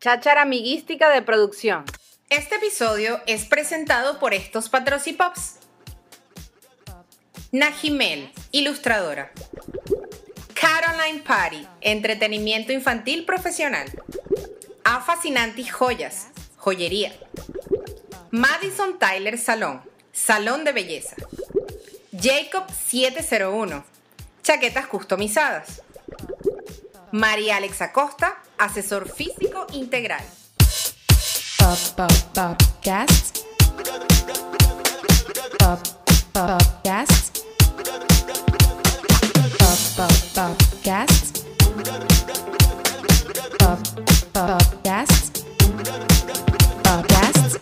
Cháchara amiguística de producción. Este episodio es presentado por estos patrocipops. Najimel, ilustradora. Caroline Party, entretenimiento infantil profesional. A Joyas, joyería. Madison Tyler Salón, salón de belleza. Jacob 701, chaquetas customizadas. María Alexa Costa, asesor físico integral. Pop, pop, podcast. Pop, podcast. Pop, pop, podcast. Pop, podcast. Podcast.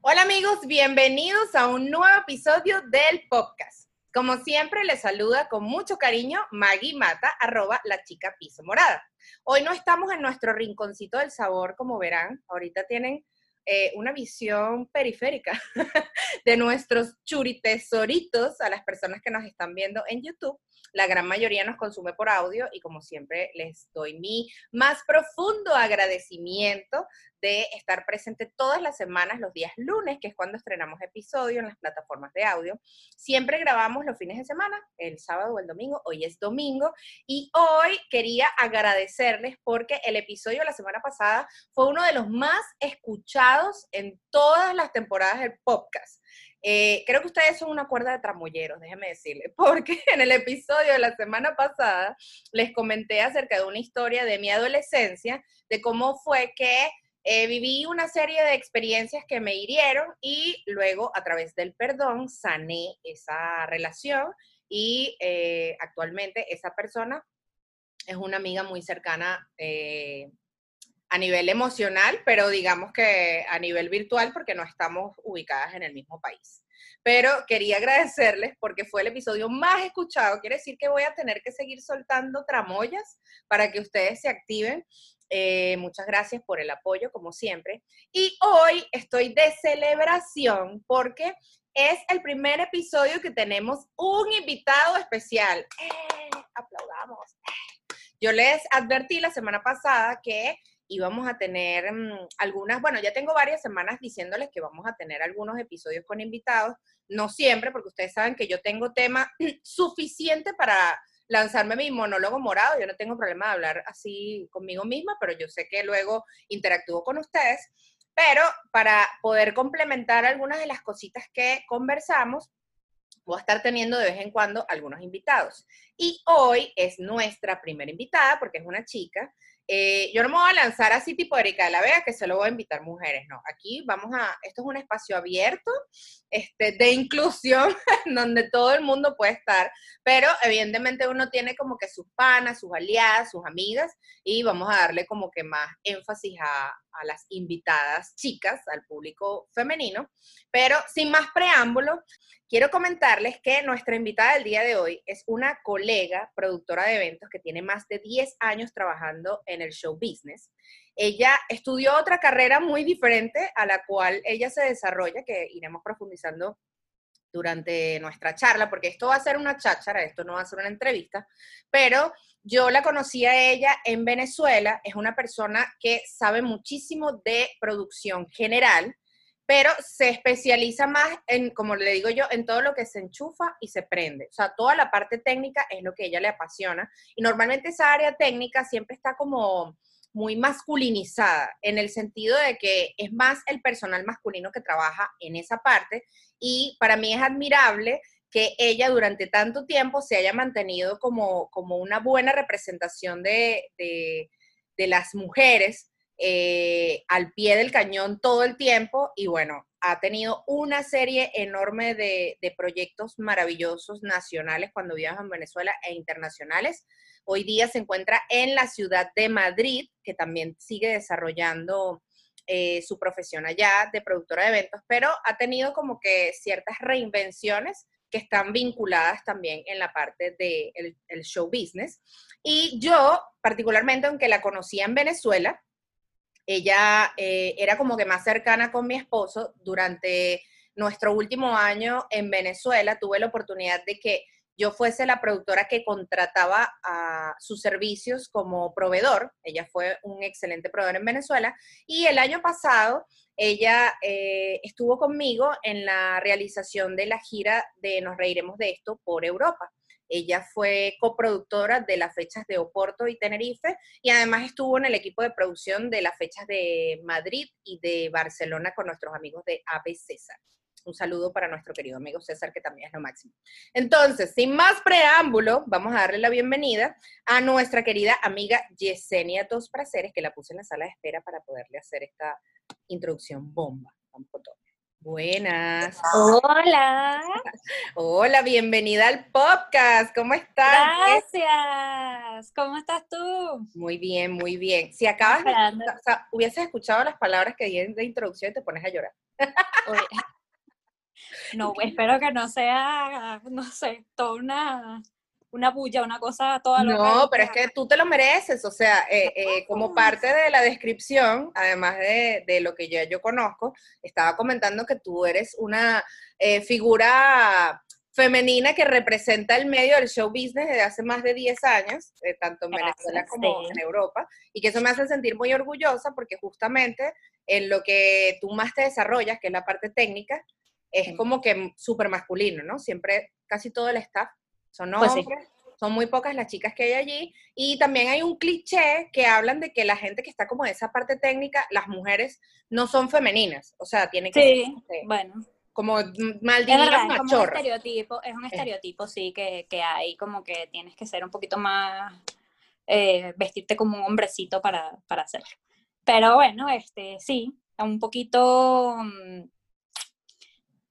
Hola amigos, bienvenidos a un nuevo episodio del podcast. Como siempre, les saluda con mucho cariño Maggie Mata, arroba la chica piso morada. Hoy no estamos en nuestro rinconcito del sabor, como verán. Ahorita tienen eh, una visión periférica de nuestros churitesoritos a las personas que nos están viendo en YouTube. La gran mayoría nos consume por audio y como siempre les doy mi más profundo agradecimiento de estar presente todas las semanas, los días lunes, que es cuando estrenamos episodio en las plataformas de audio. Siempre grabamos los fines de semana, el sábado o el domingo, hoy es domingo, y hoy quería agradecerles porque el episodio de la semana pasada fue uno de los más escuchados en todas las temporadas del podcast. Eh, creo que ustedes son una cuerda de tramoyeros, déjenme decirles, porque en el episodio de la semana pasada les comenté acerca de una historia de mi adolescencia, de cómo fue que eh, viví una serie de experiencias que me hirieron y luego a través del perdón sané esa relación y eh, actualmente esa persona es una amiga muy cercana eh, a nivel emocional, pero digamos que a nivel virtual porque no estamos ubicadas en el mismo país. Pero quería agradecerles porque fue el episodio más escuchado. Quiere decir que voy a tener que seguir soltando tramoyas para que ustedes se activen eh, muchas gracias por el apoyo, como siempre. Y hoy estoy de celebración porque es el primer episodio que tenemos un invitado especial. ¡Eh! Aplaudamos. Yo les advertí la semana pasada que íbamos a tener mm, algunas, bueno, ya tengo varias semanas diciéndoles que vamos a tener algunos episodios con invitados, no siempre, porque ustedes saben que yo tengo tema suficiente para lanzarme mi monólogo morado. Yo no tengo problema de hablar así conmigo misma, pero yo sé que luego interactúo con ustedes. Pero para poder complementar algunas de las cositas que conversamos, voy a estar teniendo de vez en cuando algunos invitados. Y hoy es nuestra primera invitada, porque es una chica eh, yo no me voy a lanzar así tipo Erika de la Vega, que solo voy a invitar mujeres, no. Aquí vamos a, esto es un espacio abierto, este, de inclusión, donde todo el mundo puede estar, pero evidentemente uno tiene como que sus panas, sus aliadas, sus amigas, y vamos a darle como que más énfasis a, a las invitadas chicas, al público femenino. Pero sin más preámbulo, quiero comentarles que nuestra invitada del día de hoy es una colega, productora de eventos que tiene más de 10 años trabajando en el show business. Ella estudió otra carrera muy diferente a la cual ella se desarrolla, que iremos profundizando durante nuestra charla, porque esto va a ser una cháchara, esto no va a ser una entrevista, pero yo la conocí a ella en Venezuela, es una persona que sabe muchísimo de producción general, pero se especializa más en, como le digo yo, en todo lo que se enchufa y se prende. O sea, toda la parte técnica es lo que ella le apasiona. Y normalmente esa área técnica siempre está como muy masculinizada, en el sentido de que es más el personal masculino que trabaja en esa parte. Y para mí es admirable que ella durante tanto tiempo se haya mantenido como, como una buena representación de, de, las mujeres eh, al pie del cañón todo el tiempo y bueno, ha tenido una serie enorme de, de proyectos maravillosos nacionales cuando viaja en Venezuela e internacionales. Hoy día se encuentra en la ciudad de Madrid, que también sigue desarrollando eh, su profesión allá de productora de eventos, pero ha tenido como que ciertas reinvenciones que están vinculadas también en la parte del de show business. Y yo, particularmente, aunque la conocía en Venezuela, ella eh, era como que más cercana con mi esposo. Durante nuestro último año en Venezuela tuve la oportunidad de que yo fuese la productora que contrataba a sus servicios como proveedor. Ella fue un excelente proveedor en Venezuela. Y el año pasado ella eh, estuvo conmigo en la realización de la gira de Nos Reiremos de esto por Europa. Ella fue coproductora de las fechas de Oporto y Tenerife y además estuvo en el equipo de producción de las fechas de Madrid y de Barcelona con nuestros amigos de AB César. Un saludo para nuestro querido amigo César, que también es lo máximo. Entonces, sin más preámbulo, vamos a darle la bienvenida a nuestra querida amiga Yesenia Dos Praceres, que la puse en la sala de espera para poderle hacer esta introducción bomba. Vamos con todo. Buenas. Hola. Hola, bienvenida al podcast. ¿Cómo estás? Gracias. ¿Cómo estás tú? Muy bien, muy bien. Si acabas de, o sea, hubieses escuchado las palabras que di de introducción y te pones a llorar. Oye, No, espero que no sea, no sé, toda una, una bulla, una cosa toda loca. No, pero es que tú te lo mereces, o sea, eh, eh, como parte de la descripción, además de, de lo que ya yo conozco, estaba comentando que tú eres una eh, figura femenina que representa el medio del show business desde hace más de 10 años, tanto en Gracias, Venezuela como sí. en Europa, y que eso me hace sentir muy orgullosa porque justamente en lo que tú más te desarrollas, que es la parte técnica, es Sí. como que súper masculino, ¿no? Siempre, casi todo el staff son Pues sí. hombres, son muy pocas las chicas que hay allí, y también hay un cliché que hablan de que la gente que está como de esa parte técnica, las mujeres no son femeninas, o sea, tiene que Sí, ser bueno, como es maldivinas verdad, es como un estereotipo, es un estereotipo, sí, que, que hay, como que tienes que ser un poquito más, eh, vestirte como un hombrecito para, para hacerlo. Pero bueno, este, sí, un poquito, mm,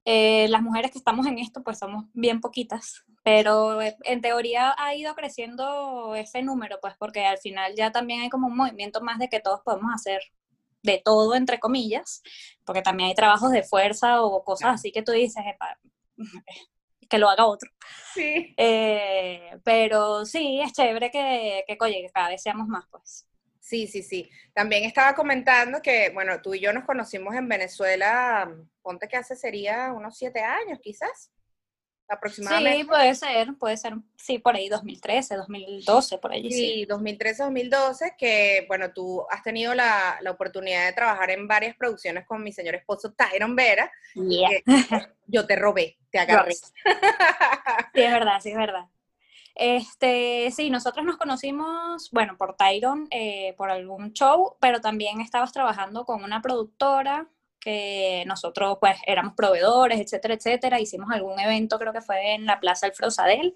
eh, las mujeres que estamos en esto, pues somos bien poquitas, pero en teoría ha ido creciendo ese número, pues porque al final ya también hay como un movimiento más de que todos podemos hacer de todo, entre comillas, porque también hay trabajos de fuerza o cosas Claro. así que tú dices, "Epa, que lo haga otro. Sí. Eh, pero sí, es chévere que, que, oye, que cada vez seamos más, pues. Sí, sí, sí. También estaba comentando que, bueno, tú y yo nos conocimos en Venezuela, ponte que hace sería unos siete años, quizás, aproximadamente. Sí, puede ser, puede ser, sí, por ahí 2013, 2012, por allí, sí. Sí, 2013-2012, que bueno, tú has tenido la, la oportunidad de trabajar en varias producciones con mi señor esposo Tyron Vera. Yeah. que yo te robé, te agarré. Sí, es verdad, sí, es verdad. Este, sí, nosotros nos conocimos, bueno, por Tyron, eh, por algún show, pero también estabas trabajando con una productora que nosotros, pues, éramos proveedores, etcétera, etcétera. Hicimos algún evento, creo que fue en la Plaza Alfredo Sadel,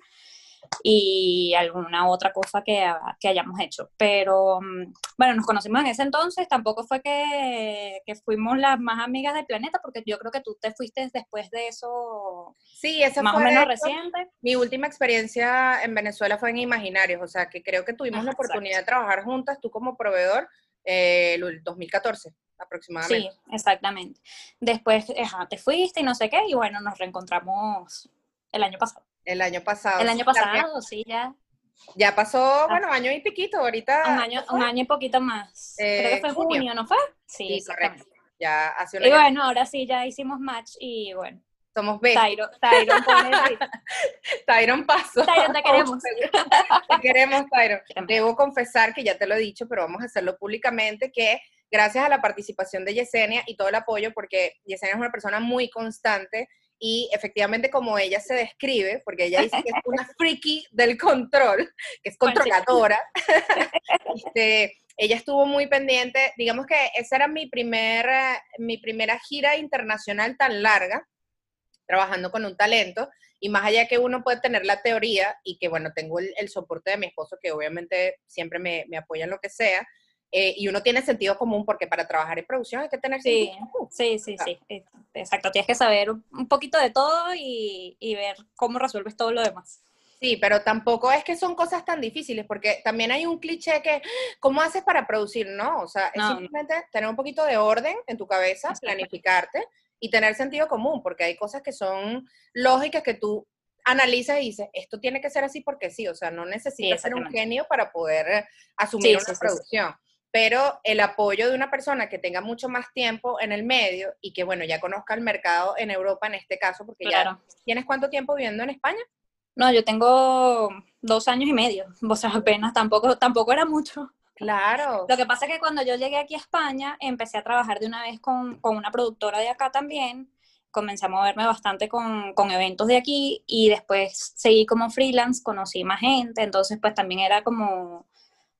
y alguna otra cosa que, que hayamos hecho. Pero mm, bueno, nos conocimos en ese entonces, tampoco fue que, que fuimos las más amigas del planeta, porque yo creo que tú te fuiste después de eso Sí, esa más o fue menos de hecho, reciente. mi última experiencia en Venezuela fue en Imaginarios, o sea que creo que tuvimos Ajá, la exacto. oportunidad de trabajar juntas, tú como proveedor, eh, el 2014 aproximadamente. Sí, exactamente. Después ajá, te fuiste y no sé qué, y bueno, nos reencontramos el año pasado. El año pasado. El año pasado, sí, ya. Ya pasó, bueno, año y piquito, ahorita. Un año, un año y poquito más. Creo Eh, que fue junio. junio, ¿no fue? Sí, Sí, exactamente. correcto. Ya hace Y bueno, ahora sí, ya hicimos match y bueno, Somos besties. Tyron, Tyron Tyron pasó. Tyron, te queremos. Te queremos, Tyron. Debo confesar que ya te lo he dicho, pero vamos a hacerlo públicamente, que gracias a la participación de Yesenia y todo el apoyo, porque Yesenia es una persona muy constante y efectivamente como ella se describe, porque ella dice que es una friki del control, que es controladora, este, ella estuvo muy pendiente, digamos que esa era mi, primer, eh, mi primera gira internacional tan larga, trabajando con un talento, y más allá que uno puede tener la teoría y que, bueno, tengo el, el soporte de mi esposo, que obviamente siempre me, me apoya en lo que sea, eh, y uno tiene sentido común, porque para trabajar en producción hay que tener Sí, sentido común. sí, sí, sí. eh, Exacto, tienes que saber un poquito de todo y, y ver cómo resuelves todo lo demás. Sí, pero tampoco es que son cosas tan difíciles, porque también hay un cliché que, ¿cómo haces para producir? No, o sea, es No, no. simplemente tener un poquito de orden en tu cabeza, planificarte y tener sentido común, porque hay cosas que son lógicas que tú analizas y dices, esto tiene que ser así porque sí, o sea, no necesitas ser un genio para poder eh, asumir Sí, una sí, sí, sí. producción. Pero el apoyo de una persona que tenga mucho más tiempo en el medio y que, bueno, ya conozca el mercado en Europa en este caso, porque ya tienes cuánto tiempo viviendo en España? No, yo tengo dos años y medio, o sea, apenas, tampoco, tampoco era mucho. Claro. Lo que pasa es que cuando yo llegué aquí a España, empecé a trabajar de una vez con, con una productora de acá también, comencé a moverme bastante con, con, eventos de aquí y después seguí como freelance, conocí más gente, entonces pues también era como,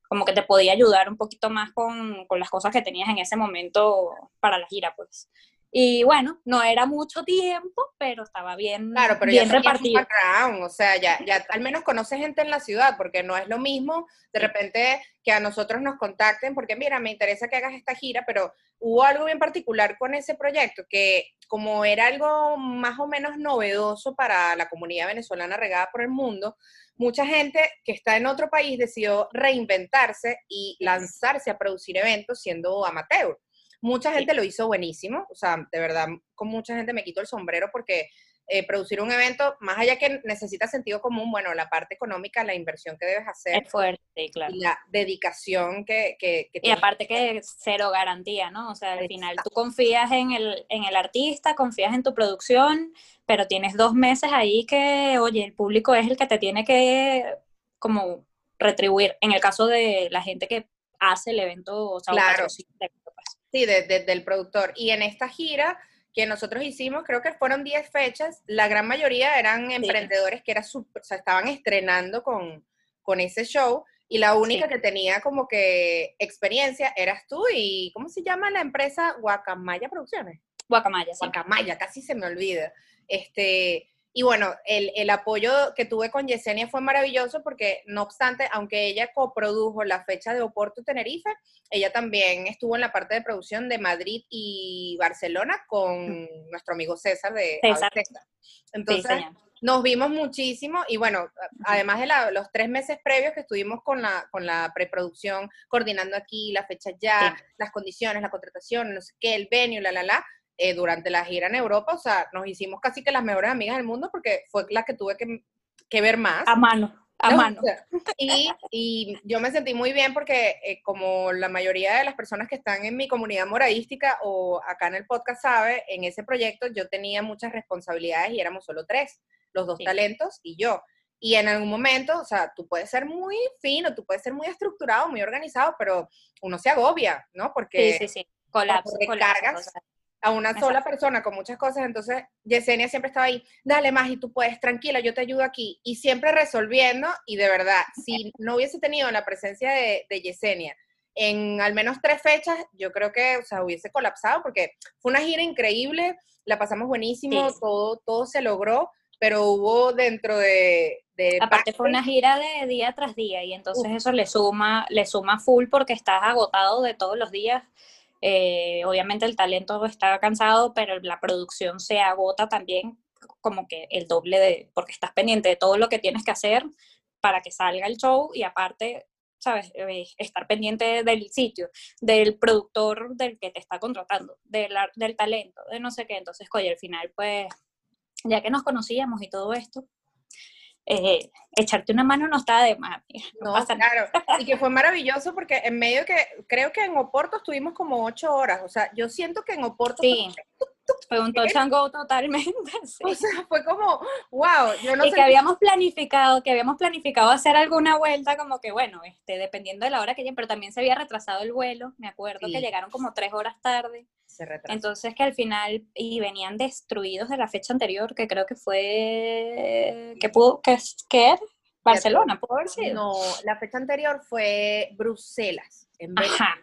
como que te podía ayudar un poquito más con, con las cosas que tenías en ese momento para la gira, pues. Y bueno, no era mucho tiempo, pero estaba bien, claro, pero bien ya repartido. Background, o sea, ya, ya al menos conoces gente en la ciudad, porque no es lo mismo de repente que a nosotros nos contacten, porque mira, me interesa que hagas esta gira, pero hubo algo bien particular con ese proyecto, que como era algo más o menos novedoso para la comunidad venezolana regada por el mundo, mucha gente que está en otro país decidió reinventarse y lanzarse a producir eventos siendo amateur. Mucha gente lo hizo buenísimo, o sea, de verdad, con mucha gente me quito el sombrero porque eh, producir un evento, más allá que necesita sentido común, bueno, la parte económica, la inversión que debes hacer. Es fuerte, claro. Y la dedicación que... que, que y aparte que cero garantía, ¿no? O sea, al final tú confías en el, en el artista, confías en tu producción, pero tienes dos meses ahí que, oye, el público es el que te tiene que como retribuir. En el caso de la gente que hace el evento, o sea, claro. Sí, desde de, el productor. Y en esta gira que nosotros hicimos, creo que fueron 10 fechas, la gran mayoría eran emprendedores que era super, o sea, estaban estrenando con, con ese show y la única sí. que tenía como que experiencia eras tú y, ¿cómo se llama la empresa? Guacamaya Producciones. Guacamaya, sí. Guacamaya, casi se me olvida. Este, y bueno, el, el, apoyo que tuve con Yesenia fue maravilloso porque, no obstante, aunque ella coprodujo la fecha de Oporto Tenerife, ella también estuvo en la parte de producción de Madrid y Barcelona con mm. nuestro amigo César de César. César. Entonces, sí, nos vimos muchísimo y bueno, además de la, los tres meses previos que estuvimos con la, con la preproducción, coordinando aquí la fecha ya, sí. las condiciones, la contratación, no sé qué, el venue, la, la, la, eh, durante la gira en Europa, o sea, nos hicimos casi que las mejores amigas del mundo porque fue la que tuve que, que ver más. A mano. A ¿no? mano. Y, y, yo me sentí muy bien porque eh, como la mayoría de las personas que están en mi comunidad moradística o acá en el podcast sabe, en ese proyecto yo tenía muchas responsabilidades y éramos solo tres, los dos sí. talentos y yo. Y en algún momento, o sea, tú puedes ser muy fino, tú puedes ser muy estructurado, muy organizado, pero uno se agobia, ¿no? Porque sí, sí, sí. Colapso, recargas a una Exacto. sola persona con muchas cosas, entonces Yesenia siempre estaba ahí, dale más y tú puedes, tranquila, yo te ayudo aquí, y siempre resolviendo, y de verdad, si no hubiese tenido la presencia de, de Yesenia en al menos tres fechas, yo creo que, o sea, hubiese colapsado, porque fue una gira increíble, la pasamos buenísimo, sí. todo, todo se logró, pero hubo dentro de... de Aparte fue una gira de día tras día, y entonces eso le suma, le suma full porque estás agotado de todos los días, eh, obviamente el talento está cansado, pero la producción se agota también como que el doble de, porque estás pendiente de todo lo que tienes que hacer para que salga el show y aparte, sabes, eh, estar pendiente del sitio, del productor del que te está contratando, del, del talento, de no sé qué. Entonces, oye, al final, pues, ya que nos conocíamos y todo esto, eh, echarte una mano no está de más. No, no pasa claro. Y que fue maravilloso porque en medio que, creo que en Oporto estuvimos como ocho horas. O sea, yo siento que en Oporto. Sí. Fue un touch and go totalmente. Sí. O sea, fue como, wow. Yo no y sé que habíamos planificado, que habíamos planificado hacer alguna vuelta, como que bueno, este, dependiendo de la hora que lleguen, pero también se había retrasado el vuelo. Me acuerdo sí. que llegaron como tres horas tarde. Se retrasó. Entonces que al final, y venían destruidos de la fecha anterior, que creo que fue, que pudo, que, que era Barcelona, pudo haber sido. No, la fecha anterior fue Bruselas. En Ajá,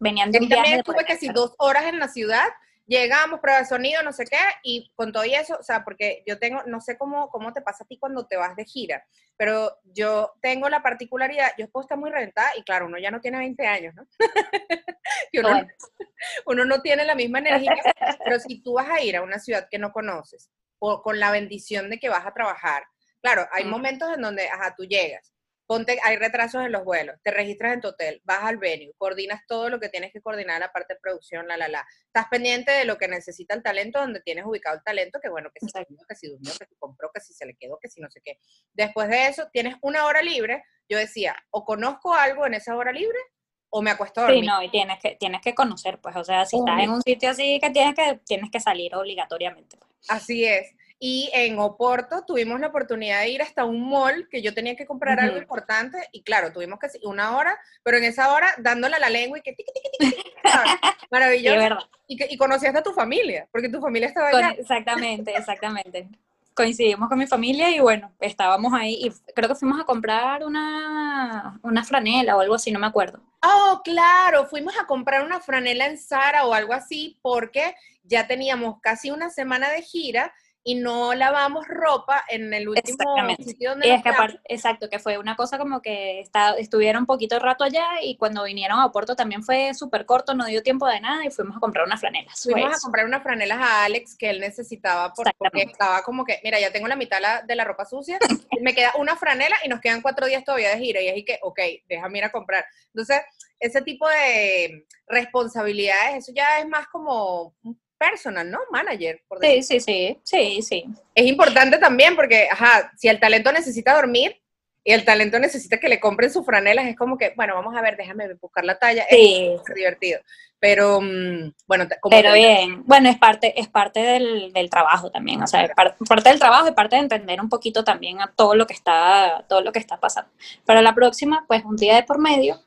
venían de un viaje. También estuve que si dos horas en la ciudad llegamos, prueba de sonido, no sé qué, y con todo eso, o sea, porque yo tengo, no sé cómo, cómo te pasa a ti cuando te vas de gira, pero yo tengo la particularidad, yo puedo estar muy reventada, y claro, uno ya no tiene 20 años, ¿no? y uno, bueno. uno no tiene la misma energía, pero si tú vas a ir a una ciudad que no conoces, o con la bendición de que vas a trabajar, claro, hay momentos en donde, ajá, tú llegas, ponte, hay retrasos en los vuelos, te registras en tu hotel, vas al venue, coordinas todo lo que tienes que coordinar, la parte de producción, la, la, la. Estás pendiente de lo que necesita el talento, donde tienes ubicado el talento, que bueno, que si durmió, que si durmió, que si compró, que si se le quedó, que si no sé qué. Después de eso, tienes una hora libre. Yo decía, o conozco algo en esa hora libre, o me acuesto a dormir. Sí, no, y tienes que, tienes que conocer, pues, o sea, si estás en un sitio así que tienes que, tienes que salir obligatoriamente. Pues. Así es. Y en Oporto tuvimos la oportunidad de ir hasta un mall que yo tenía que comprar algo Ujú. importante y claro, tuvimos que una hora, pero en esa hora dándole a la lengua y que tiqui, tiqui, tiqui. Sí, maravilloso. verdad. y, que, y conocías a tu familia, porque tu familia estaba Con- allá. exactamente, exactamente. Coincidimos con mi familia y bueno, estábamos ahí y creo que fuimos a comprar una, una franela o algo así, no me acuerdo. Oh, claro, fuimos a comprar una franela en Zara o algo así porque ya teníamos casi una semana de gira y no lavamos ropa en el último Exactamente. sitio donde Y nos es que quedamos. aparte, exacto, que fue una cosa como que está, estuvieron un poquito rato allá y cuando vinieron a Oporto también fue súper corto, no dio tiempo de nada y fuimos a comprar unas franelas. Fuimos a eso. comprar unas franelas a Alex que él necesitaba por- porque estaba como que, mira, ya tengo la mitad la- de la ropa sucia, me queda una franela y nos quedan cuatro días todavía de gira y y que, ok, déjame ir a comprar. Entonces, ese tipo de responsabilidades, eso ya es más como un personal, ¿no? Manager, por Sí, sí, sí, sí, sí. es importante también porque, ajá, si el talento necesita dormir y el talento necesita que le compren sus franelas, es como que, bueno, vamos a ver, déjame buscar la talla, Sí, es divertido. Pero, mm, bueno, como Pero bien, bueno, es parte, es parte del, del trabajo también, o sea, es par- parte del trabajo y parte de entender un poquito también a todo lo que está, todo lo que está pasando. Para la próxima, pues un día de por medio,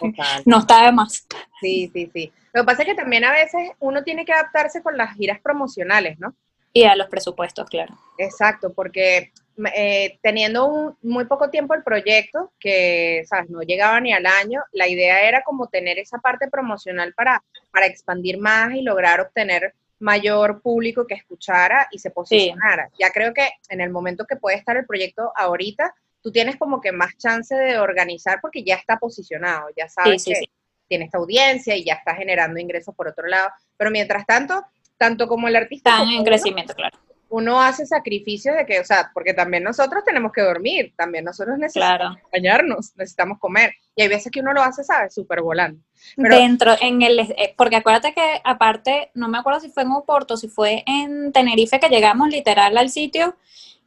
Total. no está de más. Sí, sí, sí. Lo que pasa es que también a veces uno tiene que adaptarse con las giras promocionales, ¿no? Y a los presupuestos, claro. Exacto, porque eh, teniendo un, muy poco tiempo el proyecto, que, ¿sabes? No llegaba ni al año, la idea era como tener esa parte promocional para, para expandir más y lograr obtener mayor público que escuchara y se posicionara. Ya creo que en el momento que puede estar el proyecto ahorita, tú tienes como que más chance de organizar porque ya está posicionado, ya sabes sí, que sí. tiene esta audiencia y ya está generando ingresos por otro lado. Pero mientras tanto, tanto como el artista Están en uno, crecimiento, claro. uno hace sacrificios de que, o sea, porque también nosotros tenemos que dormir, también nosotros necesitamos Claro. bañarnos, necesitamos comer. Y hay veces que uno lo hace, ¿sabes? Súper volando. Pero- Dentro, en el, eh, porque acuérdate que aparte, no me acuerdo si fue en Oporto, si fue en Tenerife que llegamos literal al sitio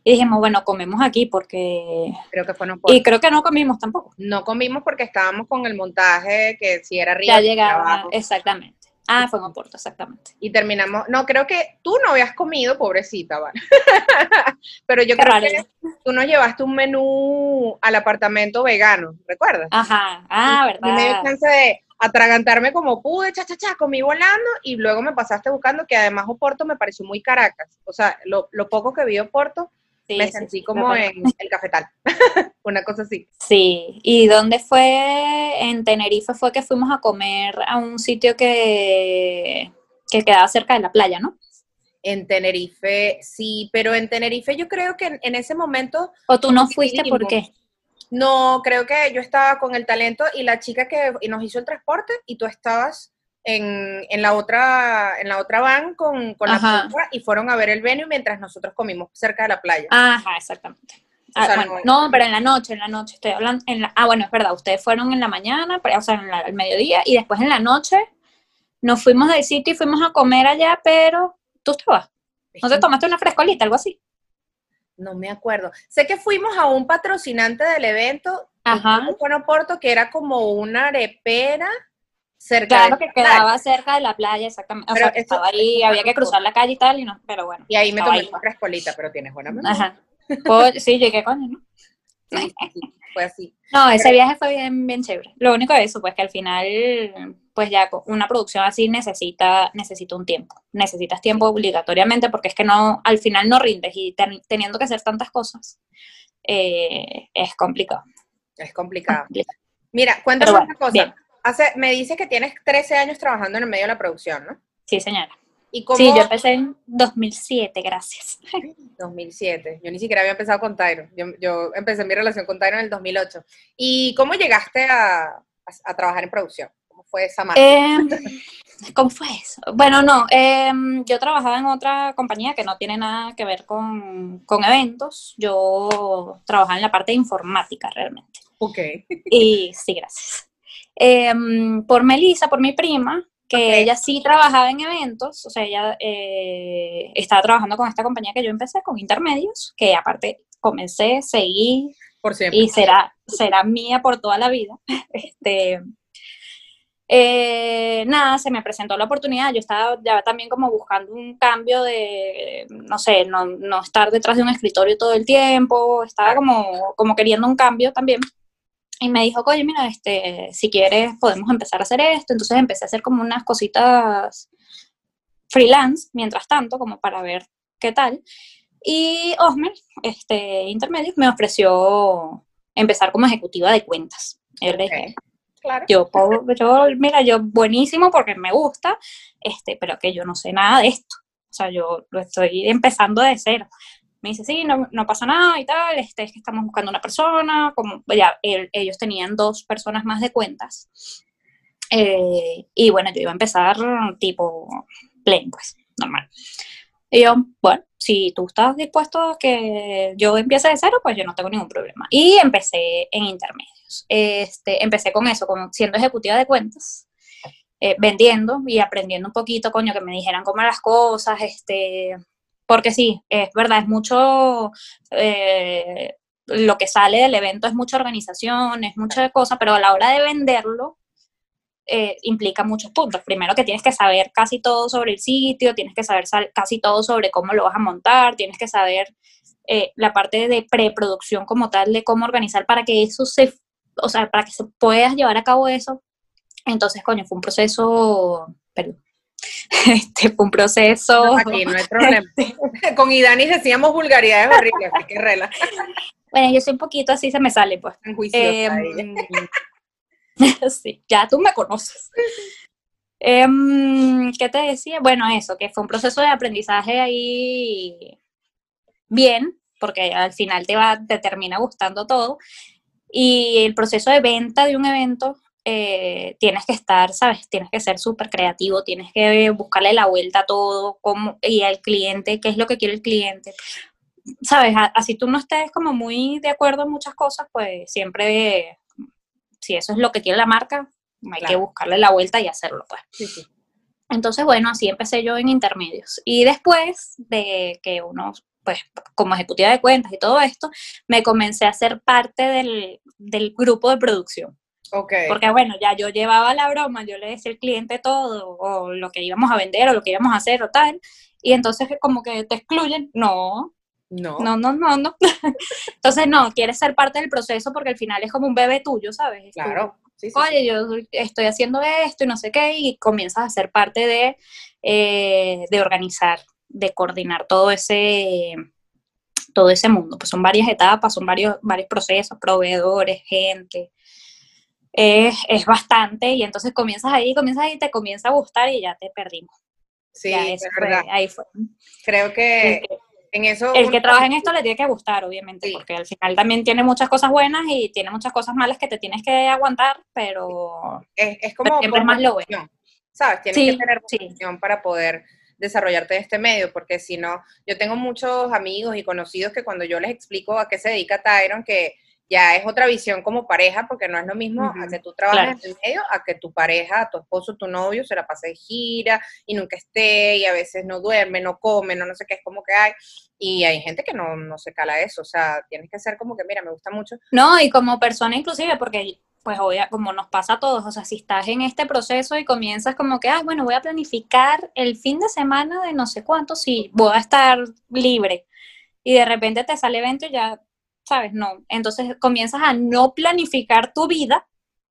y dijimos, bueno, comemos aquí porque... Creo que fue no, Y creo que no comimos tampoco. no comimos porque estábamos con el montaje que si era arriba, Ya llegaba, abajo. exactamente. Ah, fue en Oporto, exactamente. Y terminamos, no, creo que tú no habías comido, pobrecita, ¿vale? Pero yo Qué creo raro. que tú nos llevaste un menú al apartamento vegano, ¿recuerdas? Ajá, ah, Y me dio verdad. chance de atragantarme como pude, cha, cha, cha, comí volando y luego me pasaste buscando que además Oporto me pareció muy Caracas. O sea, lo, lo poco que vi Oporto Sí, me sentí sí, como me en el cafetal. Una cosa así. Sí, ¿y dónde fue? En Tenerife fue que fuimos a comer a un sitio que, que quedaba cerca de la playa, ¿no? En Tenerife, sí, pero en Tenerife yo creo que en, en ese momento, ¿O tú no fuiste por qué? no, creo que yo estaba con el talento y la chica que nos hizo el transporte y tú estabas en, en la otra en la otra van con, con la y fueron a ver el venue mientras nosotros comimos cerca de la playa. Ajá, exactamente. O Ah, sea, bueno, no- no, pero en la noche, en la noche, estoy hablando, en la, ah, bueno, es verdad, ustedes fueron en la mañana, pero, o sea, en la- al mediodía, y después en la noche nos fuimos del sitio y fuimos a comer allá, pero tú estabas, Es ¿no te tomaste una frescolita, algo así? No me acuerdo. Sé que fuimos a un patrocinante del evento, Ajá. en Juan Oporto, que era como una arepera cerca Claro de que quedaba cerca de la playa, exactamente, o Pero sea, que estaba ahí, había que cruzar la calle y tal, y no, pero bueno. Y ahí me tomé ahí. una frescolita, pero tienes buena memoria. Ajá. Pues, sí, llegué con él, ¿no? Sí, fue así. No, ese viaje fue bien, bien chévere. Lo único de eso, pues que al final, pues ya una producción así necesita, necesita un tiempo. Necesitas tiempo obligatoriamente porque es que no, al final no rindes y ten- teniendo que hacer tantas cosas, eh, es complicado. Es complicado. complicado. Mira, cuéntame Pero una bueno, cosa. bien. Hace, me dices que tienes 13 años trabajando en el medio de la producción, ¿no? Sí, señora. ¿Y cómo? Sí, yo empecé en 2007, gracias. 2007. Yo ni siquiera había empezado con Tyro. Yo, yo empecé mi relación con Tyro en el 2008. ¿Y cómo llegaste a, a- a trabajar en producción? ¿Cómo fue esa marca? Em, ¿Cómo fue eso? Bueno, no, em, yo trabajaba en otra compañía que no tiene nada que ver con, con eventos. Yo trabajaba en la parte de informática realmente. ok. Y sí, gracias. Em, por Melissa, por mi prima, que ella sí trabajaba en eventos, o sea, ella eh, estaba trabajando con esta compañía que yo empecé, con Intermedios, que aparte comencé, seguí Por siempre. y será, será mía por toda la vida. Este, Eh, nada, se me presentó la oportunidad, yo estaba ya también como buscando un cambio de, no sé, no, no estar detrás de un escritorio todo el tiempo, estaba como, como queriendo un cambio también. Y me dijo, oye, mira, este, si quieres podemos empezar a hacer esto. Entonces empecé a hacer como unas cositas freelance, mientras tanto, como para ver qué tal. Y Osmer, este, intermedio, me ofreció empezar como ejecutiva de cuentas. Dije, Claro. yo, puedo- yo, mira, yo buenísimo porque me gusta, este, pero que yo no sé nada de esto. O sea, yo lo estoy empezando de cero. Me dice, sí, no, no pasa nada y tal, este, es que estamos buscando una persona, como, ya, él- ellos tenían dos personas más de cuentas. Eh, y bueno, yo iba a empezar tipo plain, pues, normal. Y yo, bueno, si tú estás dispuesto a que yo empiece de cero, pues yo no tengo ningún problema. Y empecé en intermedios. Este, empecé con eso, como siendo ejecutiva de cuentas, eh, vendiendo y aprendiendo un poquito, coño, que me dijeran cómo las cosas, este, porque sí, es verdad, es mucho, eh, lo que sale del evento es mucha organización, es mucha cosa, pero a la hora de venderlo, eh, implica muchos puntos. Primero que tienes que saber casi todo sobre el sitio, tienes que saber casi todo sobre cómo lo vas a montar, tienes que saber eh, la parte de preproducción como tal, de cómo organizar para que eso se, o sea, para que se puedas llevar a cabo eso. Entonces, coño, fue un proceso, perdón, este, fue un proceso... Aquí no hay problema. Con Idanis decíamos vulgaridades horribles, así que rela. Bueno, yo soy un poquito así, se me sale, pues. Em, sí, ya tú me conoces. Em, ¿Qué te decía? Bueno, eso, que fue un proceso de aprendizaje ahí bien, porque al final te va, te termina gustando todo. Y el proceso de venta de un evento, eh, tienes que estar, ¿sabes? Tienes que ser súper creativo, tienes que buscarle la vuelta a todo, cómo, y al cliente, qué es lo que quiere el cliente. ¿Sabes? Así tú no estés como muy de acuerdo en muchas cosas, pues siempre, si eso es lo que quiere la marca, hay que buscarle la vuelta y hacerlo, pues. Sí, sí. Entonces, bueno, así empecé yo en intermedios. Y después de que uno, pues, como ejecutiva de cuentas y todo esto, me comencé a ser parte del, del grupo de producción. Ok. Porque, bueno, ya yo llevaba la broma, yo le decía al cliente todo, o lo que íbamos a vender, o lo que íbamos a hacer, o tal. Y entonces, como que te excluyen. No, no. no, no, no, no. Entonces, no, quieres ser parte del proceso porque al final es como un bebé tuyo, ¿sabes? Claro. Sí, sí, oye, yo estoy haciendo esto y no sé qué, y comienzas a ser parte de, eh, de organizar, de coordinar todo ese, todo ese mundo. Pues son varias etapas, son varios, varios procesos, proveedores, gente. Es, es bastante, y entonces comienzas ahí, comienzas ahí, te comienza a gustar y ya te perdimos. sí, ya es fue, verdad. ahí fue. Creo que que- en eso. el que trabaja en esto le tiene que gustar, obviamente, Sí. porque al final también tiene muchas cosas buenas y tiene muchas cosas malas que te tienes que aguantar, pero es, es como. siempre más lo bueno. ¿Sabes? Tienes Sí, que tener sí. vocación para poder desarrollarte en este medio, porque si no, yo tengo muchos amigos y conocidos que cuando yo les explico a qué se dedica Tyron, que ya es otra visión como pareja, porque no es lo mismo a que tú trabajes claro. en el medio, a que tu pareja, tu esposo, tu novio se la pase de gira y nunca esté y a veces no duerme, no come, no, no sé qué, es como que hay. Y hay gente que no, no se cala eso, o sea, tienes que ser como que, mira, me gusta mucho. No, y como persona inclusive, porque pues obvia, como nos pasa a todos, o sea, si estás en este proceso y comienzas como que, ah, bueno, voy a planificar el fin de semana de no sé cuánto, sí, voy a estar libre, y de repente te sale evento y ya, sabes, no, entonces comienzas a no planificar tu vida,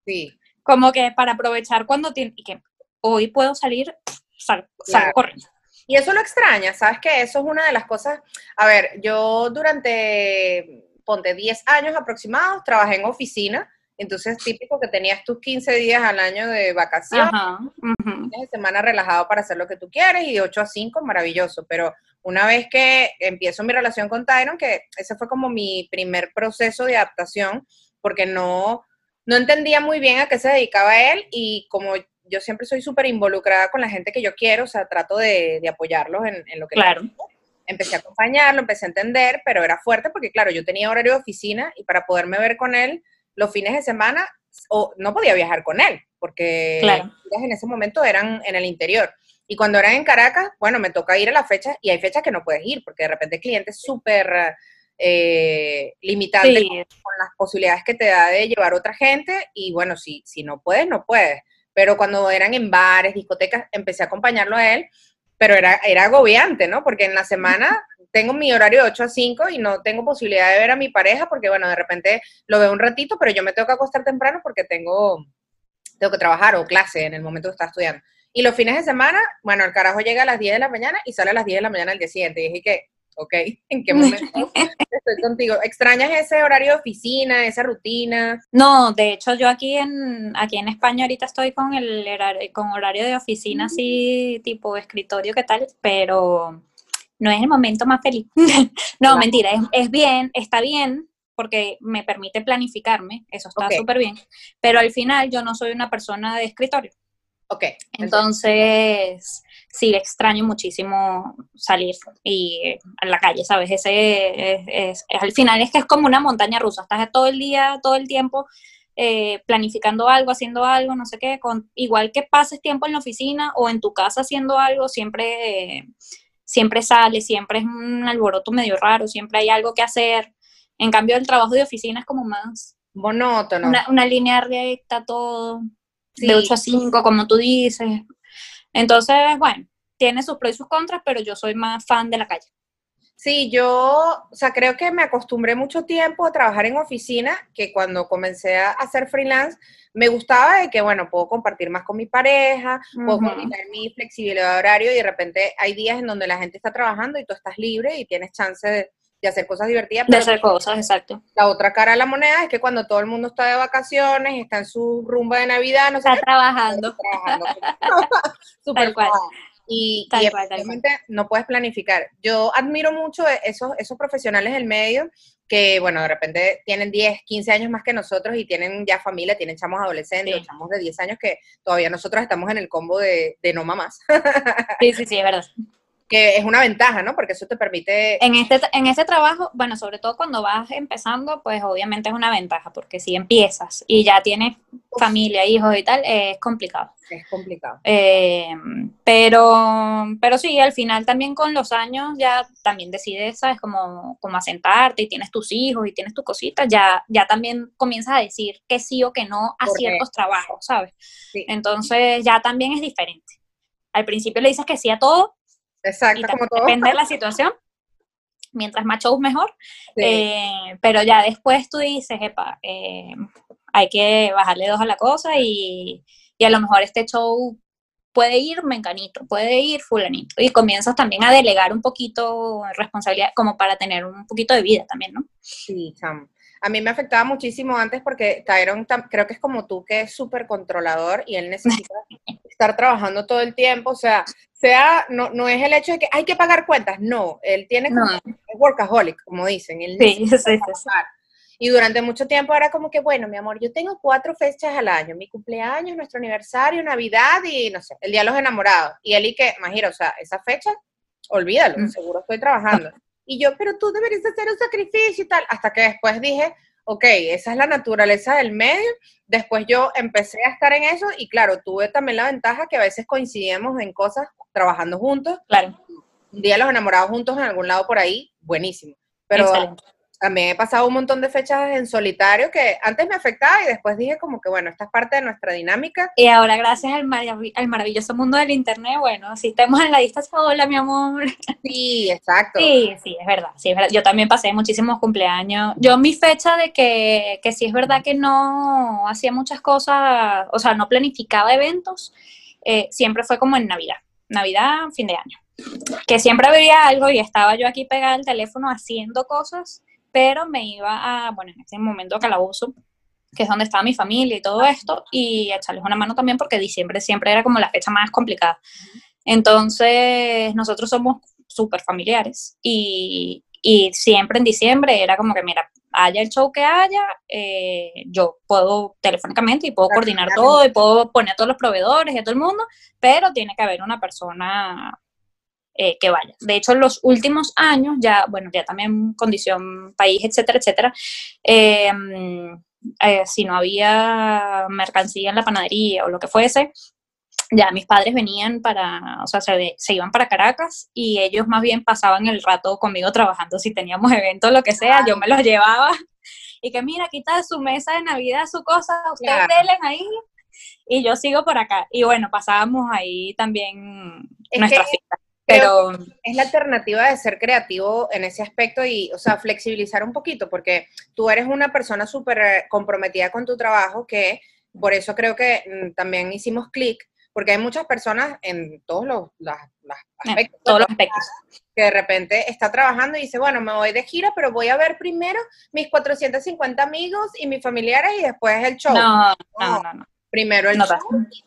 Sí, como que para aprovechar cuando tienes, y que hoy puedo salir, sal- Claro. corriendo. Y eso lo extraña, ¿sabes que Eso es una de las cosas. A ver, yo durante, ponte, 10 años aproximados, trabajé en oficina, entonces típico que tenías tus 15 días al año de vacaciones, Ajá, de semana relajado para hacer lo que tú quieres y de 8 a 5, maravilloso. Pero una vez que empiezo mi relación con Tyron, que ese fue como mi primer proceso de adaptación, porque no, no entendía muy bien a qué se dedicaba él y como yo siempre soy súper involucrada con la gente que yo quiero, o sea, trato de, de apoyarlos en, en lo que Claro. empecé a acompañarlo, empecé a entender, pero era fuerte porque, claro, yo tenía horario de oficina y para poderme ver con él los fines de semana, o no podía viajar con él, porque Claro. en ese momento eran en el interior. Y cuando eran en Caracas, bueno, me toca ir a las fechas y hay fechas que no puedes ir, porque de repente el cliente es súper eh, limitante Sí, con las posibilidades que te da de llevar otra gente y bueno, si, si no puedes, no puedes. pero cuando eran en bares, discotecas, empecé a acompañarlo a él, pero era, era agobiante, ¿no? Porque en la semana tengo mi horario de 8 a 5 y no tengo posibilidad de ver a mi pareja porque, bueno, de repente lo veo un ratito, pero yo me tengo que acostar temprano porque tengo, tengo que trabajar o clase en el momento que está estudiando. Y los fines de semana, bueno, el carajo llega a las 10 de la mañana y sale a las 10 de la mañana al día siguiente. Y dije que, ok, ¿en qué momento estoy contigo? ¿Extrañas ese horario de oficina, esa rutina? No, de hecho yo aquí en, aquí en España ahorita estoy con el horario, con horario de oficina así tipo escritorio, ¿qué tal? Pero no es el momento más feliz. no, mentira, es, es, bien, está bien porque me permite planificarme, eso está súper Ok. bien, pero al final yo no soy una persona de escritorio. Ok. Entonces, sí, extraño muchísimo salir y a la calle, ¿sabes? Ese es, es- es- al final es que es como una montaña rusa, estás todo el día, todo el tiempo eh, planificando algo, haciendo algo, no sé qué, con, igual que pases tiempo en la oficina o en tu casa haciendo algo, siempre, eh, siempre sale, siempre es un alboroto medio raro, siempre hay algo que hacer. En cambio, el trabajo de oficina es como más Monótono. una, una línea recta, todo, Sí. de 8 a 5, como tú dices. Entonces, bueno, tiene sus pros y sus contras, pero yo soy más fan de la calle. Sí, yo, o sea, creo que me acostumbré mucho tiempo a trabajar en oficina, que cuando comencé a hacer freelance, me gustaba de que, bueno, puedo compartir más con mi pareja, puedo Ujú. coordinar mi flexibilidad de horario y de repente hay días en donde la gente está trabajando y tú estás libre y tienes chance de, de hacer cosas divertidas. De hacer cosas, exacto. la otra cara de la moneda es que cuando todo el mundo está de vacaciones, está en su rumba de Navidad, no sé Está qué, trabajando. trabajando. Súper Tal cual. Y, Tal y cual, tal cual. efectivamente no puedes planificar. Yo admiro mucho esos, esos profesionales del medio que, bueno, de repente tienen 10, 15 años más que nosotros y tienen ya familia, tienen chamos adolescentes, Sí. chamos de 10 años que todavía nosotros estamos en el combo de, de no mamás, Sí, sí, sí, es verdad. Que es una ventaja, ¿no? Porque eso te permite... En este, en este trabajo, bueno, sobre todo cuando vas empezando, pues obviamente es una ventaja, porque si empiezas y ya tienes familia, hijos y tal, es complicado. Es complicado. Eh, pero, pero sí, al final también con los años ya también decides, ¿sabes? Como, como asentarte y tienes tus hijos y tienes tus cositas, ya, ya también comienzas a decir que sí o que no a ciertos trabajos, ¿sabes? Sí. Entonces ya también es diferente. Al principio le dices que sí a todo y Exacto, como todo. depende de la situación. Mientras más shows mejor. Sí. Eh, pero ya después tú dices, epa, eh, hay que bajarle dos a la cosa y, y a lo mejor este show puede ir menganito, puede ir fulanito. Y comienzas también a delegar un poquito responsabilidad como para tener un poquito de vida también, ¿no? Sí, chamo. A mí me afectaba muchísimo antes porque Tyron creo que es como tú, que es súper controlador y él necesita estar trabajando todo el tiempo. O sea, sea no, no es el hecho de que hay que pagar cuentas, no. Él tiene como, No. es workaholic, como dicen. Él Sí, sí, sí. Y durante mucho tiempo era como que, bueno, mi amor, yo tengo cuatro fechas al año, mi cumpleaños, nuestro aniversario, Navidad y no sé, el Día de los Enamorados. Y él y que, imagina, o sea, esa fecha, olvídalo, Mm. seguro estoy trabajando. Y yo, pero tú deberías hacer un sacrificio y tal, hasta que después dije, ok, esa es la naturaleza del medio. Después yo empecé a estar en eso y claro, tuve también la ventaja que a veces coincidíamos en cosas trabajando juntos. Claro, Un día los enamorados juntos en algún lado por ahí, buenísimo. Pero excelente. También he pasado un montón de fechas en solitario que antes me afectaba y después dije como que bueno, esta es parte de nuestra dinámica. Y ahora, gracias al, marav- al maravilloso mundo del internet, bueno, si estamos en la distancia, hola, mi amor. Sí, exacto. Sí, sí, es verdad, sí, es verdad. Yo también pasé muchísimos cumpleaños. Yo mi fecha de que, que sí es verdad que no hacía muchas cosas, o sea, no planificaba eventos, eh, siempre fue como en Navidad, Navidad, fin de año. Que siempre había algo y estaba yo aquí pegada al teléfono haciendo cosas, pero me iba a, bueno, en ese momento a Calabozo, que es donde estaba mi familia y todo esto, y a echarles una mano también porque diciembre siempre era como la fecha más complicada. Entonces, nosotros somos súper familiares y, y siempre en diciembre era como que, mira, haya el show que haya, eh, yo puedo telefónicamente y puedo coordinar todo y puedo poner a todos los proveedores y a todo el mundo, pero tiene que haber una persona eh, que vaya. De hecho, en los últimos años, ya, bueno, ya también condición país, etcétera, etcétera, eh, eh, si no había mercancía en la panadería o lo que fuese, ya mis padres venían para, o sea, se, se iban para Caracas y ellos más bien pasaban el rato conmigo trabajando. Si teníamos eventos, lo que sea, yo me los llevaba y que mira, quita su mesa de Navidad su cosa, ustedes Claro. ahí y yo sigo por acá. Y bueno, pasábamos ahí también Es nuestras que Pero es la alternativa de ser creativo en ese aspecto y, o sea, flexibilizar un poquito, porque tú eres una persona súper eh, comprometida con tu trabajo, que por eso creo que mm, también hicimos clic, porque hay muchas personas en todos los, aspectos, todos los aspectos. que de repente está trabajando y dice, bueno, me voy de gira, pero voy a ver primero mis 450 amigos y mis familiares y después el show. No, no, no, no. Primero el No show,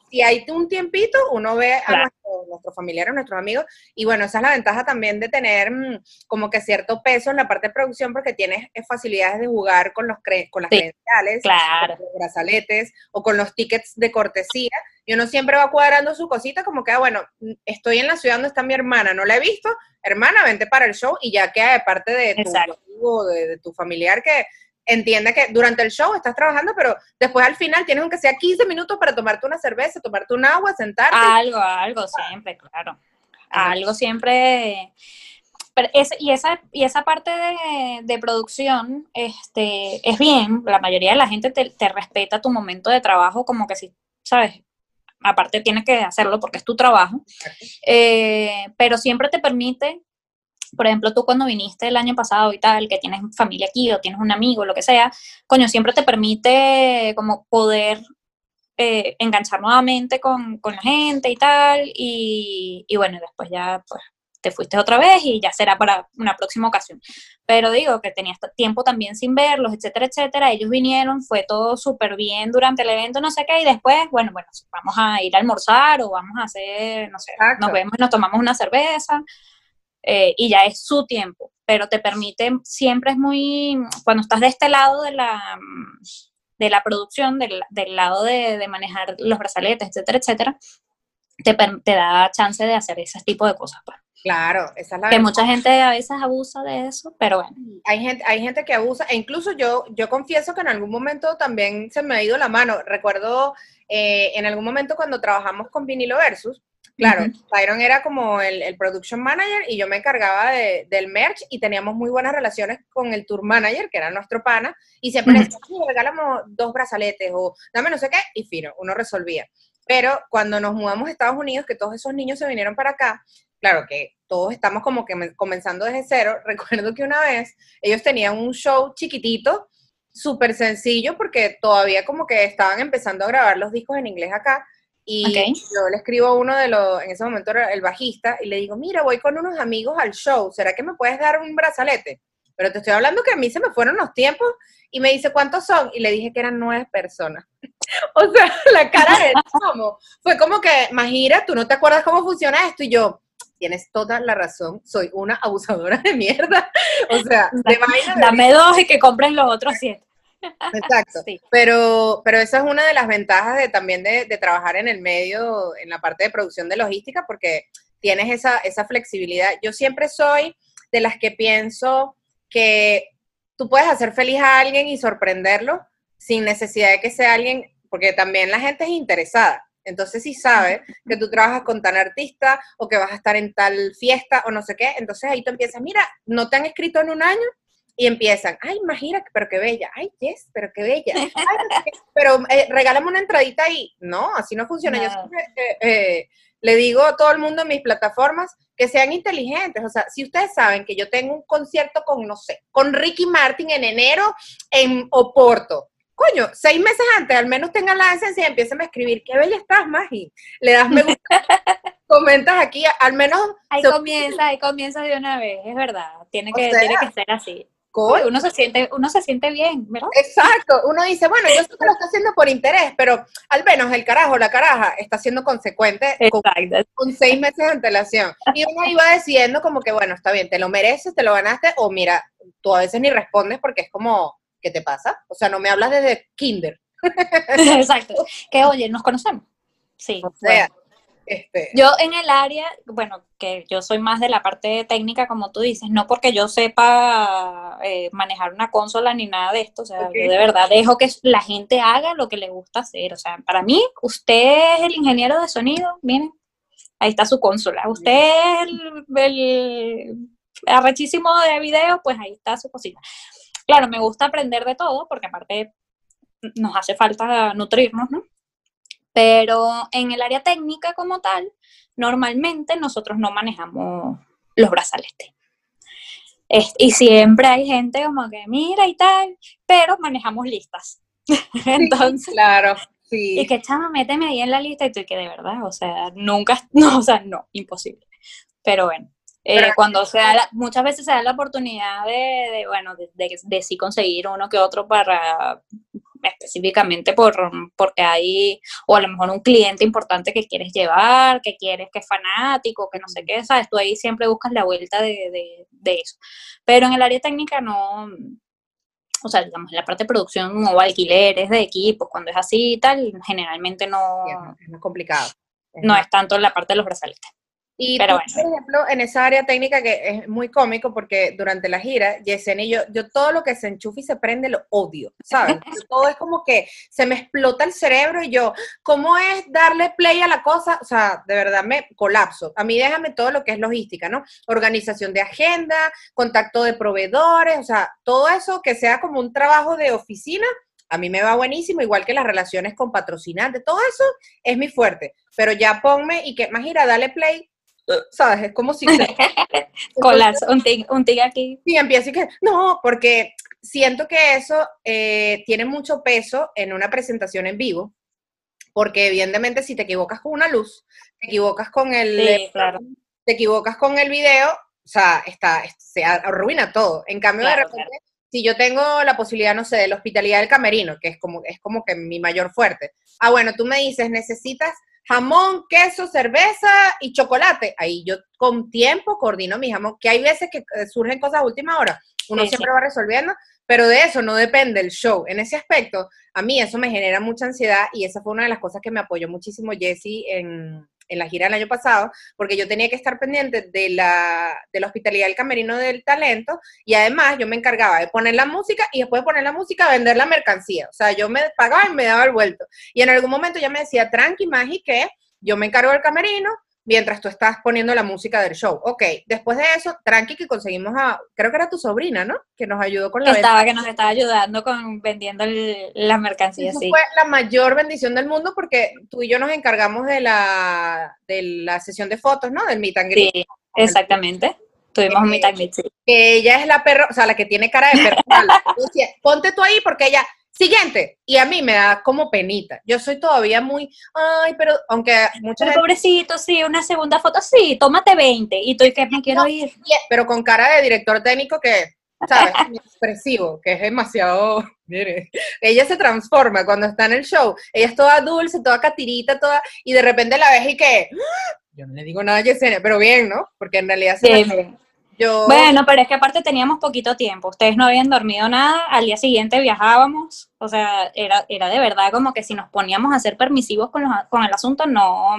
si hay un tiempito, uno ve a Claro. nuestros, nuestros familiares, nuestros amigos, y bueno, esa es la ventaja también de tener mm, como que cierto peso en la parte de producción, porque tienes eh, facilidades de jugar con, los cre- con las Sí, credenciales, Claro. con los brazaletes o con los tickets de cortesía, y uno siempre va cuadrando su cosita como que, ah, bueno, mm, estoy en la ciudad donde está mi hermana, no la he visto, hermana, vente para el show, y ya queda de parte de tu amigo, de, de tu familiar que entiende que durante el show estás trabajando, pero después al final tienes aunque sea 15 minutos para tomarte una cerveza, tomarte un agua, sentarte. Algo, algo siempre, claro. Algo siempre. Pero y, esa, y esa parte de, de producción este, es bien. La mayoría de la gente te, te respeta tu momento de trabajo, como que si, ¿sabes? Aparte tienes que hacerlo porque es tu trabajo. Eh, pero siempre te permite, por ejemplo, tú cuando viniste el año pasado y tal, que tienes familia aquí o tienes un amigo, lo que sea, coño, siempre te permite como poder eh, enganchar nuevamente con, con la gente y tal, y, y bueno, después ya pues te fuiste otra vez y ya será para una próxima ocasión. Pero digo que tenías t- tiempo también sin verlos, etcétera, etcétera. Ellos vinieron, fue todo súper bien durante el evento, no sé qué, y después, bueno, bueno, vamos a ir a almorzar o vamos a hacer, no sé, Exacto. nos vemos nos tomamos una cerveza, eh, y ya es su tiempo, pero te permite, siempre es muy, cuando estás de este lado de la, de la producción, del, del lado de, de manejar los brazaletes, etcétera, etcétera, te, te da chance de hacer ese tipo de cosas. pues. Claro, esa es la Que ventaja. mucha gente a veces abusa de eso, pero bueno. hay gente, hay gente que abusa, e incluso yo, yo confieso que en algún momento también se me ha ido la mano. Recuerdo eh, en algún momento cuando trabajamos con Vinilo Versus, claro, Ujú. Byron era como el, el production manager y yo me encargaba de- del merch y teníamos muy buenas relaciones con el tour manager, que era nuestro pana, y siempre decía, "Oye, regálame dos brazaletes o dame no sé qué, y fino, uno resolvía. Pero cuando nos mudamos a Estados Unidos, que todos esos niños se vinieron para acá, claro que todos estamos como que me- comenzando desde cero. Recuerdo que una vez ellos tenían un show chiquitito, súper sencillo, porque todavía como que estaban empezando a grabar los discos en inglés acá. Y yo le escribo a uno de los, en ese momento era el bajista, y le digo, mira, voy con unos amigos al show, ¿será que me puedes dar un brazalete? Pero te estoy hablando que a mí se me fueron los tiempos, y me dice, ¿cuántos son? Y le dije que eran nueve personas. o sea, la cara de chamo fue como que, Majira, tú no te acuerdas cómo funciona esto, y yo, tienes toda la razón, soy una abusadora de mierda. O sea, de vaina Dame dos y que compren los otros siete. Exacto. Sí. Pero, pero esa es una de las ventajas de también de, de trabajar en el medio, en la parte de producción de logística, porque tienes esa, esa flexibilidad. Yo siempre soy de las que pienso que tú puedes hacer feliz a alguien y sorprenderlo sin necesidad de que sea alguien, porque también la gente es interesada. Entonces, si sabe que tú trabajas con tal artista o que vas a estar en tal fiesta o no sé qué, entonces ahí tú empiezas, mira, no te han escrito en un año y empiezan, ay, imagina, pero qué bella, ay, yes, pero qué bella, ay, pero eh, regálame una entradita ahí. No, así no funciona. Yo siempre eh, eh, le digo a todo el mundo en mis plataformas que sean inteligentes. O sea, si ustedes saben que yo tengo un concierto con, no sé, con Ricky Martin en enero en Oporto, coño, seis meses antes, al menos tengan la decencia y empiecen a escribir, qué bella estás, Magi. Le das me gusta, comentas aquí, al menos... Ahí comienza, ahí comienza de una vez, es verdad. Tiene O que, sea, tiene que ser así. Coño, Uno se siente, uno se siente bien, ¿verdad? Exacto, uno dice, bueno, yo sé que lo está haciendo por interés, pero al menos el carajo, la caraja, está siendo consecuente con, con seis meses de antelación. Y uno iba decidiendo como que, bueno, está bien, te lo mereces, te lo ganaste, o mira, tú a veces ni respondes porque es como, ¿qué te pasa? O sea, no me hablas desde kinder. Exacto. Que oye, nos conocemos. Sí. O sea, bueno. Este, Yo en el área, bueno, que yo soy más de la parte técnica, como tú dices, no porque yo sepa eh, manejar una consola ni nada de esto, o sea, yo de verdad dejo que la gente haga lo que le gusta hacer, o sea, para mí, usted es el ingeniero de sonido, miren, ahí está su consola, usted es el, el arrechísimo de video, pues ahí está su cosita. Claro, me gusta aprender de todo, porque aparte nos hace falta nutrirnos, ¿no? Pero en el área técnica como tal, normalmente nosotros no manejamos los brazaletes. Es- y siempre hay gente como que mira y tal, pero manejamos listas. Entonces, Claro, y sí. que chama, méteme ahí en la lista y tú y que de verdad, o sea, nunca, no, o sea, no, imposible. Pero bueno, eh, Pero- cuando se da la- muchas veces se da la oportunidad de, de, bueno, de, de, de sí conseguir uno que otro para específicamente por, porque hay, o a lo mejor un cliente importante que quieres llevar, que quieres, que es fanático, que no sé qué, sabes, tú ahí siempre buscas la vuelta de, de, de eso. Pero en el área técnica no, o sea, digamos, en la parte de producción o alquileres de equipos, cuando es así y tal, generalmente no, Es más complicado. no es tanto la parte de los brazaletes. Y Pero tú, por ejemplo, en esa área técnica que es muy cómico porque durante la gira, Yesenia y yo, yo todo lo que se enchufa y se prende lo odio, ¿sabes? Yo todo es como que se me explota el cerebro y yo, ¿cómo es darle play a la cosa? O sea, de verdad me colapso. A mí déjame todo lo que es logística, ¿no? Organización de agenda, contacto de proveedores, o sea, todo eso que sea como un trabajo de oficina, a mí me va buenísimo, igual que las relaciones con patrocinantes, todo eso es mi fuerte. Pero ya ponme y que, más gira, dale play, ¿sabes? Es como si... Colarse, un tig, un tig aquí. Sí, empiezo y que, no, porque siento que eso eh, tiene mucho peso en una presentación en vivo, porque evidentemente si te equivocas con una luz, te equivocas con el, Sí, claro. te equivocas con el video, o sea, está, se arruina todo. En cambio, de Claro, repente, si yo tengo la posibilidad, no sé, de la hospitalidad del camerino, que es como, es como que mi mayor fuerte. Ah, bueno, tú me dices, necesitas jamón, queso, cerveza y chocolate. Ahí yo con tiempo coordino mi jamón, que hay veces que eh, surgen cosas a última hora. Uno Sí, siempre va resolviendo, pero de eso no depende el show. En ese aspecto, a mí eso me genera mucha ansiedad y esa fue una de las cosas que me apoyó muchísimo Jesse en, en la gira del año pasado, porque yo tenía que estar pendiente de la, de la hospitalidad del camerino del talento y además yo me encargaba de poner la música y después de poner la música vender la mercancía. O sea, yo me pagaba y me daba el vuelto. Y en algún momento ya me decía, tranqui, Magi, que yo me encargo del camerino mientras tú estás poniendo la música del show. Ok, después de eso, tranqui, que conseguimos a, creo que era tu sobrina, ¿no? Que nos ayudó con la Que venta. estaba, que nos estaba ayudando con vendiendo el- la mercancía, Eso sí. fue la mayor bendición del mundo porque tú y yo nos encargamos de la, de la sesión de fotos, ¿no? Del meet and greet. Sí, exactamente. Tuvimos un meet and greet, sí. Que ella es la perro, o sea, la que tiene cara de perro. ponte tú ahí porque ella, siguiente. Y a mí me da como penita. Yo soy todavía muy, ay, pero aunque mucha Pero gente, pobrecito, sí, una segunda foto, sí, tómate 20. Y tú, ¿y que me quiero ir? pero con cara de director técnico que, ¿sabes? Expresivo, que es demasiado, mire, ella se transforma cuando está en el show. Ella es toda dulce, toda catirita, toda, y de repente la ves y que, ¡ah! yo no le digo nada a Yesenia, pero bien, ¿no? Porque en realidad se yo, Bueno, pero es que aparte teníamos poquito tiempo. Ustedes no habían dormido nada. Al día siguiente viajábamos. O sea, era, era de verdad como que si nos poníamos a ser permisivos con, los, con el asunto, no,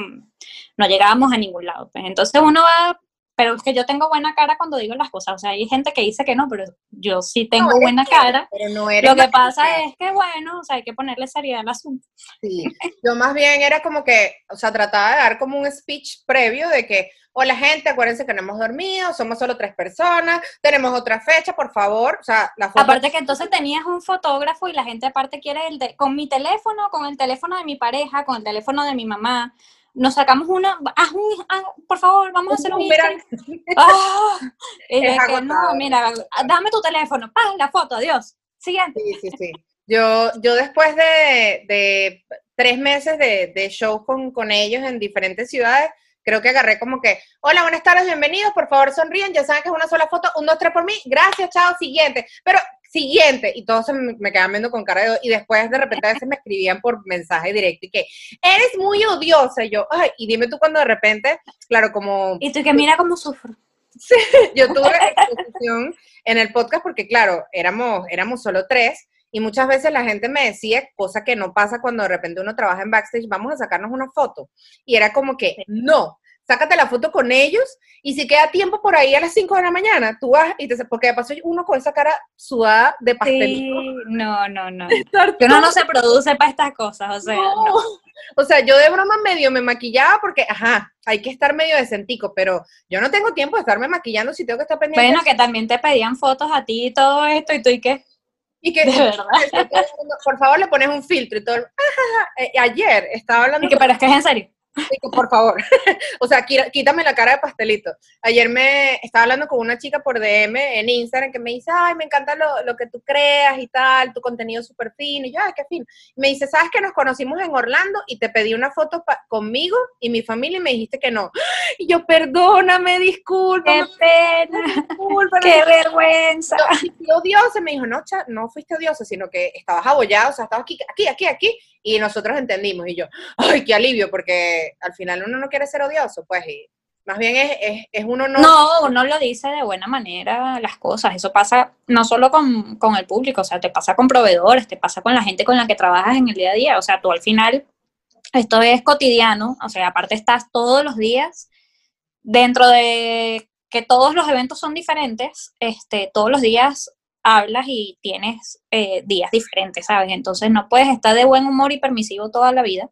no llegábamos a ningún lado. pues. Entonces uno va, pero es que yo tengo buena cara cuando digo las cosas. O sea, hay gente que dice que no, pero yo sí tengo buena cara. pero no eres Lo que pasa es que, bueno, o sea, hay que ponerle seriedad al asunto. Sí, yo más bien era como que, o sea, trataba de dar como un speech previo de que, hola gente, acuérdense que no hemos dormido, somos solo tres personas, tenemos otra fecha, por favor, o sea, la foto... Aparte que entonces tenías un fotógrafo y la gente aparte quiere el de, con mi teléfono, con el teléfono de mi pareja, con el teléfono de mi mamá. Nos sacamos una, haz un, haz- por favor, vamos a hacer un Es que no, mira, dame tu teléfono, ¡pam! la foto, adiós. Siguiente. Sí, sí, sí. Yo, yo después de, de tres meses de, de shows con, con ellos en diferentes ciudades, creo que agarré como que, hola, buenas tardes, bienvenidos, por favor sonríen, ya saben que es una sola foto, un, dos, tres por mí, gracias, chao, siguiente, pero siguiente, y todos se me, me quedaban viendo con cara de, y después de repente a veces me escribían por mensaje directo y que, eres muy odiosa, y yo, ay, y dime tú cuando de repente, claro, como Y tú que mira cómo sufro. yo tuve exposición en el podcast porque, claro, éramos, éramos solo tres y muchas veces la gente me decía, cosa que no pasa cuando de repente uno trabaja en backstage, vamos a sacarnos una foto. Y era como que, no, sácate la foto con ellos y si queda tiempo por ahí a las 5 de la mañana, tú vas y te... Porque de paso uno con esa cara sudada de pastelito. Sí, no, no, no. Que uno no se produce para estas cosas, o sea, No. no. O sea, yo de broma medio me maquillaba porque, ajá, hay que estar medio decentico, pero yo no tengo tiempo de estarme maquillando si tengo que estar pendiente. Bueno, que también te pedían fotos a ti y todo esto, y tú y qué. Y que, De verdad. por favor, le pones un filtro y todo. el- Eh, ayer estaba hablando Y que, pero es que es en serio. Que por favor. o sea, quí- quítame la cara de pastelito. Ayer me estaba hablando con una chica por DM en Instagram que me dice, ay, me encanta lo, lo que tú creas y tal, tu contenido súper fino. Y yo, ay, qué fin. Y me dice, ¿sabes que nos conocimos en Orlando y te pedí una foto conmigo y mi familia y me dijiste que no? Y yo, perdóname, disculpa, ¡Qué pena! disculpa. ¡Qué vergüenza! Yo, "Sí, fui odiosa, me dijo, no, cha, no fuiste odiosa, sino que estabas abollado, o sea, estabas aquí, aquí, aquí, aquí, y nosotros entendimos, y yo, ay, qué alivio, porque al final uno no quiere ser odioso, pues, y más bien es, es, es uno no, No, uno lo dice de buena manera las cosas. Eso pasa no solo con, con el público, o sea, te pasa con proveedores, te pasa con la gente con la que trabajas en el día a día. O sea, tú al final, esto es cotidiano, o sea, aparte estás todos los días dentro de que todos los eventos son diferentes, este, todos los días hablas y tienes eh, días diferentes, ¿sabes? Entonces no puedes estar de buen humor y permisivo toda la vida.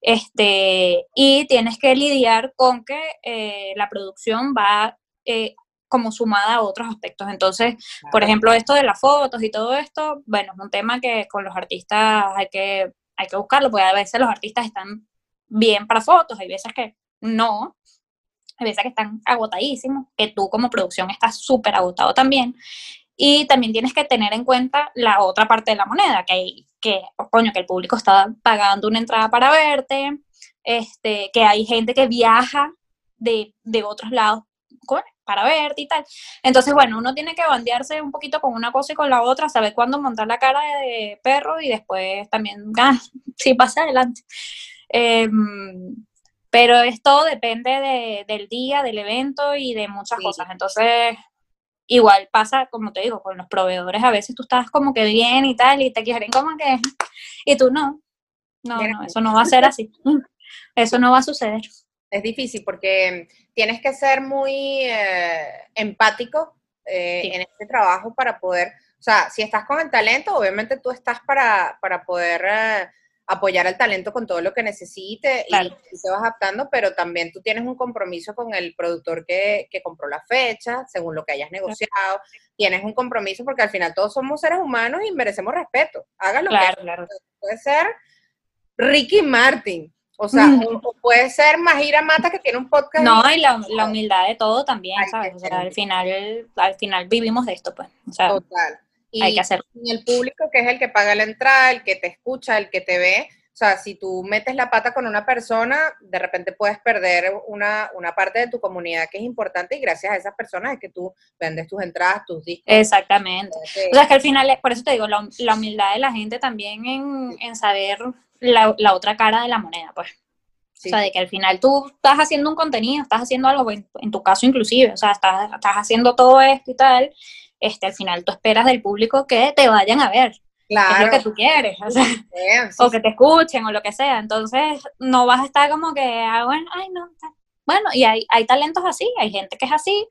Este, y tienes que lidiar con que eh, la producción va eh, como sumada a otros aspectos. Entonces, por ejemplo, esto de las fotos y todo esto, bueno, es un tema que con los artistas hay que, hay que buscarlo, porque a veces los artistas están bien para fotos, hay veces que no, hay veces que están agotadísimos, que tú como producción estás súper agotado también. Y también tienes que tener en cuenta la otra parte de la moneda, que hay, que, oh, coño, que el público está pagando una entrada para verte, este, que hay gente que viaja de, de otros lados con- para verte y tal. Entonces, bueno, uno tiene que bandearse un poquito con una cosa y con la otra, saber cuándo montar la cara de perro y después también, ah, sí, pasa adelante. Em, pero esto depende de- del día, del evento y de muchas Sí. cosas. Entonces, igual pasa, como te digo, con los proveedores a veces tú estás como que bien y tal y te quieren como que... Y tú no. No, eso no va a ser así. Eso no va a suceder. es difícil porque tienes que ser muy eh, empático eh, Sí. en este trabajo para poder, o sea, si estás con el talento, obviamente tú estás para, para poder eh, apoyar al talento con todo lo que necesite Claro. y, te vas adaptando, pero también tú tienes un compromiso con el productor que, que compró la fecha, según lo que hayas negociado, tienes un compromiso porque al final todos somos seres humanos y merecemos respeto. Hagas lo Claro, que claro. puede ser Ricky Martin, o sea, Mm. o, o puede ser Majira Mata que tiene un podcast. No, y la, la humildad de todo también, ¿sabes? O sea, al final, al final vivimos de esto, pues. O sea, Total. Y, hay que hacerlo. y el público que es el que paga la entrada, el que te escucha, el que te ve. O sea, si tú metes la pata con una persona, de repente puedes perder una, una parte de tu comunidad que es importante y gracias a esas personas es que tú vendes tus entradas, tus discos. Exactamente. eh, O sea, es que al final, es- por eso te digo, la, la humildad de la gente también en, en saber la, la otra cara de la moneda, pues. sí, O sea, de que al final tú estás haciendo un contenido, estás haciendo algo, en, en tu caso inclusive, o sea, estás, estás haciendo todo esto y tal, este, al final tú esperas del público que te vayan a ver, que es claro. lo que tú quieres, o sea, vean, sí, o que te escuchen o lo que sea. Entonces, no vas a estar como que, ah, bueno, ay, no. Bueno, y hay, hay talentos así, hay gente que es así,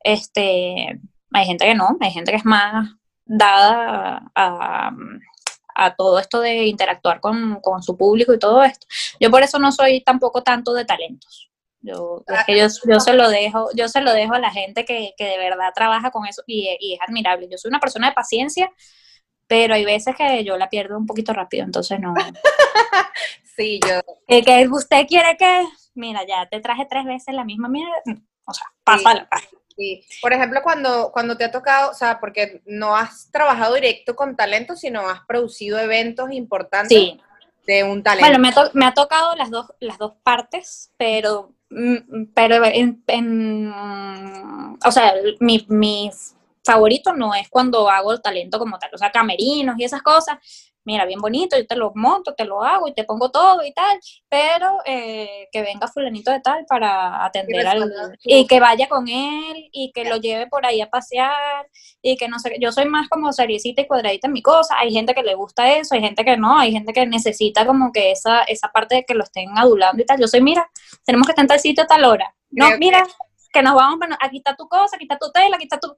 este, hay gente que no, hay gente que es más dada a, a todo esto de interactuar con, con su público y todo esto. Yo por eso no soy tampoco tanto de talentos. Yo, es que yo, yo se lo dejo, yo se lo dejo a la gente que, que de verdad trabaja con eso y, y es admirable. Yo soy una persona de paciencia, pero hay veces que yo la pierdo un poquito rápido, entonces no. sí, yo, El que usted quiere que, mira, ya te traje tres veces la misma mierda, o sea, pásala. pa. sí. Por ejemplo, cuando, cuando te ha tocado, o sea, porque no has trabajado directo con talento, sino has producido eventos importantes Sí, de un talento. bueno, me, ha to- me ha tocado las dos, las dos partes, pero, pero en, en- o sea, mi, mi favorito no es cuando hago el talento como tal, o sea, camerinos y esas cosas. Mira, bien bonito, yo te lo monto, te lo hago y te pongo todo y tal, pero eh, que venga fulanito de tal para atender al... Y que vaya con él y que lo lleve por ahí a pasear y que no sé, yo soy más como seriecita y cuadradita en mi cosa, hay gente que le gusta eso, hay gente que no, hay gente que necesita como que esa, esa parte de que lo estén adulando y tal. Yo soy, mira, tenemos que estar en tal sitio a tal hora. No, Creo que- mira, que nos vamos, aquí está tu cosa, aquí está tu tela, aquí está tu...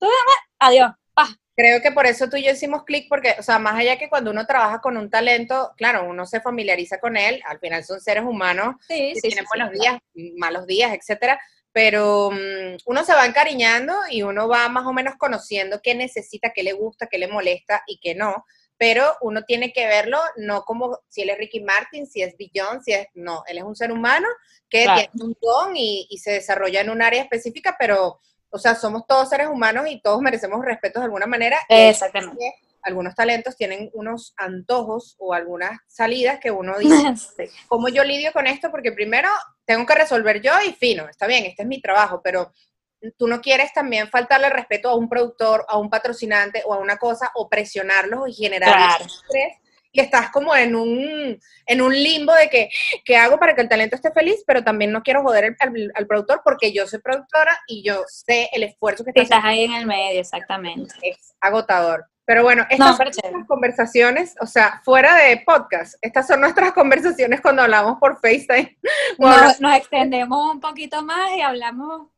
Adiós, pa. Creo que por eso tú y yo hicimos clic, porque, o sea, más allá que cuando uno trabaja con un talento, claro, uno se familiariza con él, al final son seres humanos Sí, que sí, tienen sí, buenos claro. días, malos días, etcétera, pero mm, uno se va encariñando y uno va más o menos conociendo qué necesita, qué le gusta, qué le molesta y qué no, pero uno tiene que verlo no como si él es Ricky Martin, si es Billon, si es, no, él es un ser humano que Claro. tiene un don y, y se desarrolla en un área específica, pero, o sea, somos todos seres humanos y todos merecemos respeto de alguna manera. Exactamente. algunos talentos tienen unos antojos o algunas salidas que uno dice, Sí. ¿cómo yo lidio con esto? Porque primero tengo que resolver yo y fino, está bien, este es mi trabajo, pero tú no quieres también faltarle respeto a un productor, a un patrocinante o a una cosa o presionarlos y generar Claro. estrés. Y estás como en un, en un limbo de que, ¿qué hago para que el talento esté feliz? Pero también no quiero joder al, al- al productor porque yo soy productora y yo sé el esfuerzo que estás ahí en el medio, exactamente. es agotador. Pero bueno, No, estas pero son nuestras conversaciones, o sea, fuera de podcast, estas son nuestras conversaciones cuando hablamos por FaceTime. o hablamos- Nos, nos extendemos un poquito más y hablamos.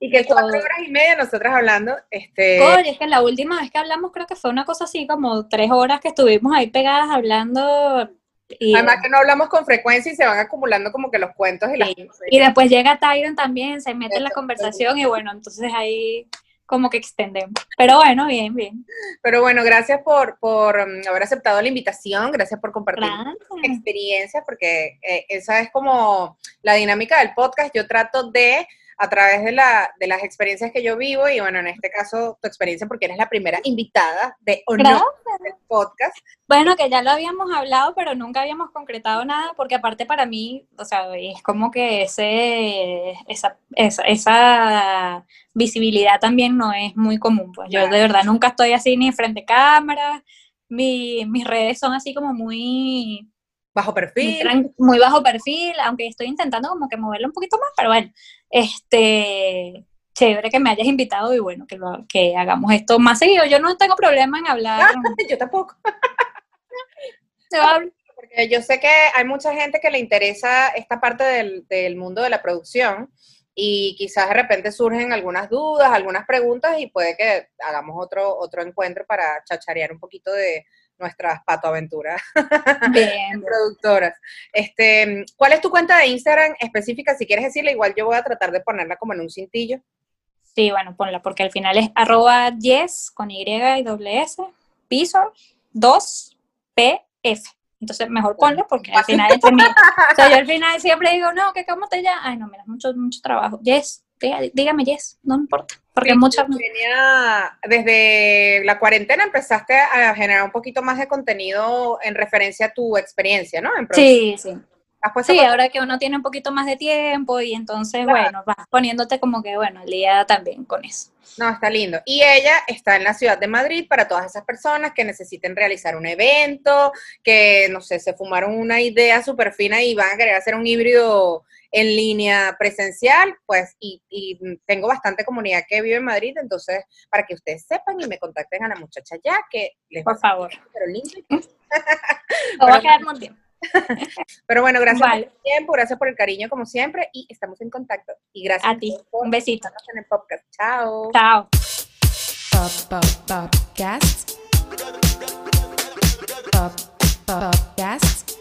Y que cuatro horas y media nosotras hablando, este, Oye, es que la última vez que hablamos creo que fue una cosa así como tres horas que estuvimos ahí pegadas hablando y, además que no hablamos con frecuencia y se van acumulando como que los cuentos y las Sí. y después llega Tyron también, se mete en la conversación y bueno, entonces ahí como que extendemos. Pero bueno, bien, bien. Pero bueno, gracias por, por um, haber aceptado la invitación, gracias por compartir experiencias, porque eh, esa es como la dinámica del podcast. Yo trato de, a través de, la, de las experiencias que yo vivo, y bueno, en este caso tu experiencia, porque eres la primera invitada de honor del podcast. Bueno, que ya lo habíamos hablado, pero nunca habíamos concretado nada, porque aparte para mí, o sea, es como que ese, esa, esa, esa visibilidad también no es muy común. Pues yo de verdad nunca estoy así ni frente a cámara, mi- mis redes son así como muy, Bajo muy, perfil. tran- muy bajo perfil, aunque estoy intentando como que moverlo un poquito más, pero bueno, este, chévere que me hayas invitado y bueno, que, lo- que hagamos esto más seguido. Yo no tengo problema en hablar. Yo tampoco. yo hablo- Porque yo sé que hay mucha gente que le interesa esta parte del, del mundo de la producción y quizás de repente surgen algunas dudas, algunas preguntas y puede que hagamos otro, otro encuentro para chacharear un poquito de nuestras patoaventuras Bien, productoras. Este, ¿Cuál es tu cuenta de Instagram específica? Si quieres decirle, igual yo voy a tratar de ponerla como en un cintillo. Sí, bueno, ponla, porque al final es arroba yes con Y y doble S, piso 2 PF. Entonces, mejor ponla porque al final entre mí. O sea, yo al final siempre digo, no, que cómo te llamas. Ay, no, mira, mucho, mucho trabajo. Yes, dígame yes, no me importa. Porque Sí, mucha. Tenía, desde la cuarentena empezaste a generar un poquito más de contenido en referencia a tu experiencia, ¿no? En Sí, sí. ¿Has puesto Sí, ahora que uno tiene un poquito más de tiempo y entonces, Claro. bueno, vas poniéndote como que, bueno, al día también con eso. No, está lindo. Y ella está en la ciudad de Madrid para todas esas personas que necesiten realizar un evento, que, no sé, se fumaron una idea súper fina y van a querer hacer un híbrido en línea presencial, pues, y, y tengo bastante comunidad que vive en Madrid, entonces, para que ustedes sepan y me contacten a la muchacha ya, que les va a Por favor. ser pero lindo. Va a quedar muy bien. Pero bueno, gracias Vale. por el tiempo, gracias por el cariño, como siempre, y estamos en contacto. Y gracias A ti. por Un besito. en el podcast. Chao. Chao. Pop, pop, podcast. Pop, podcast.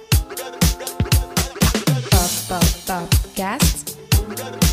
Pop, pop, podcast.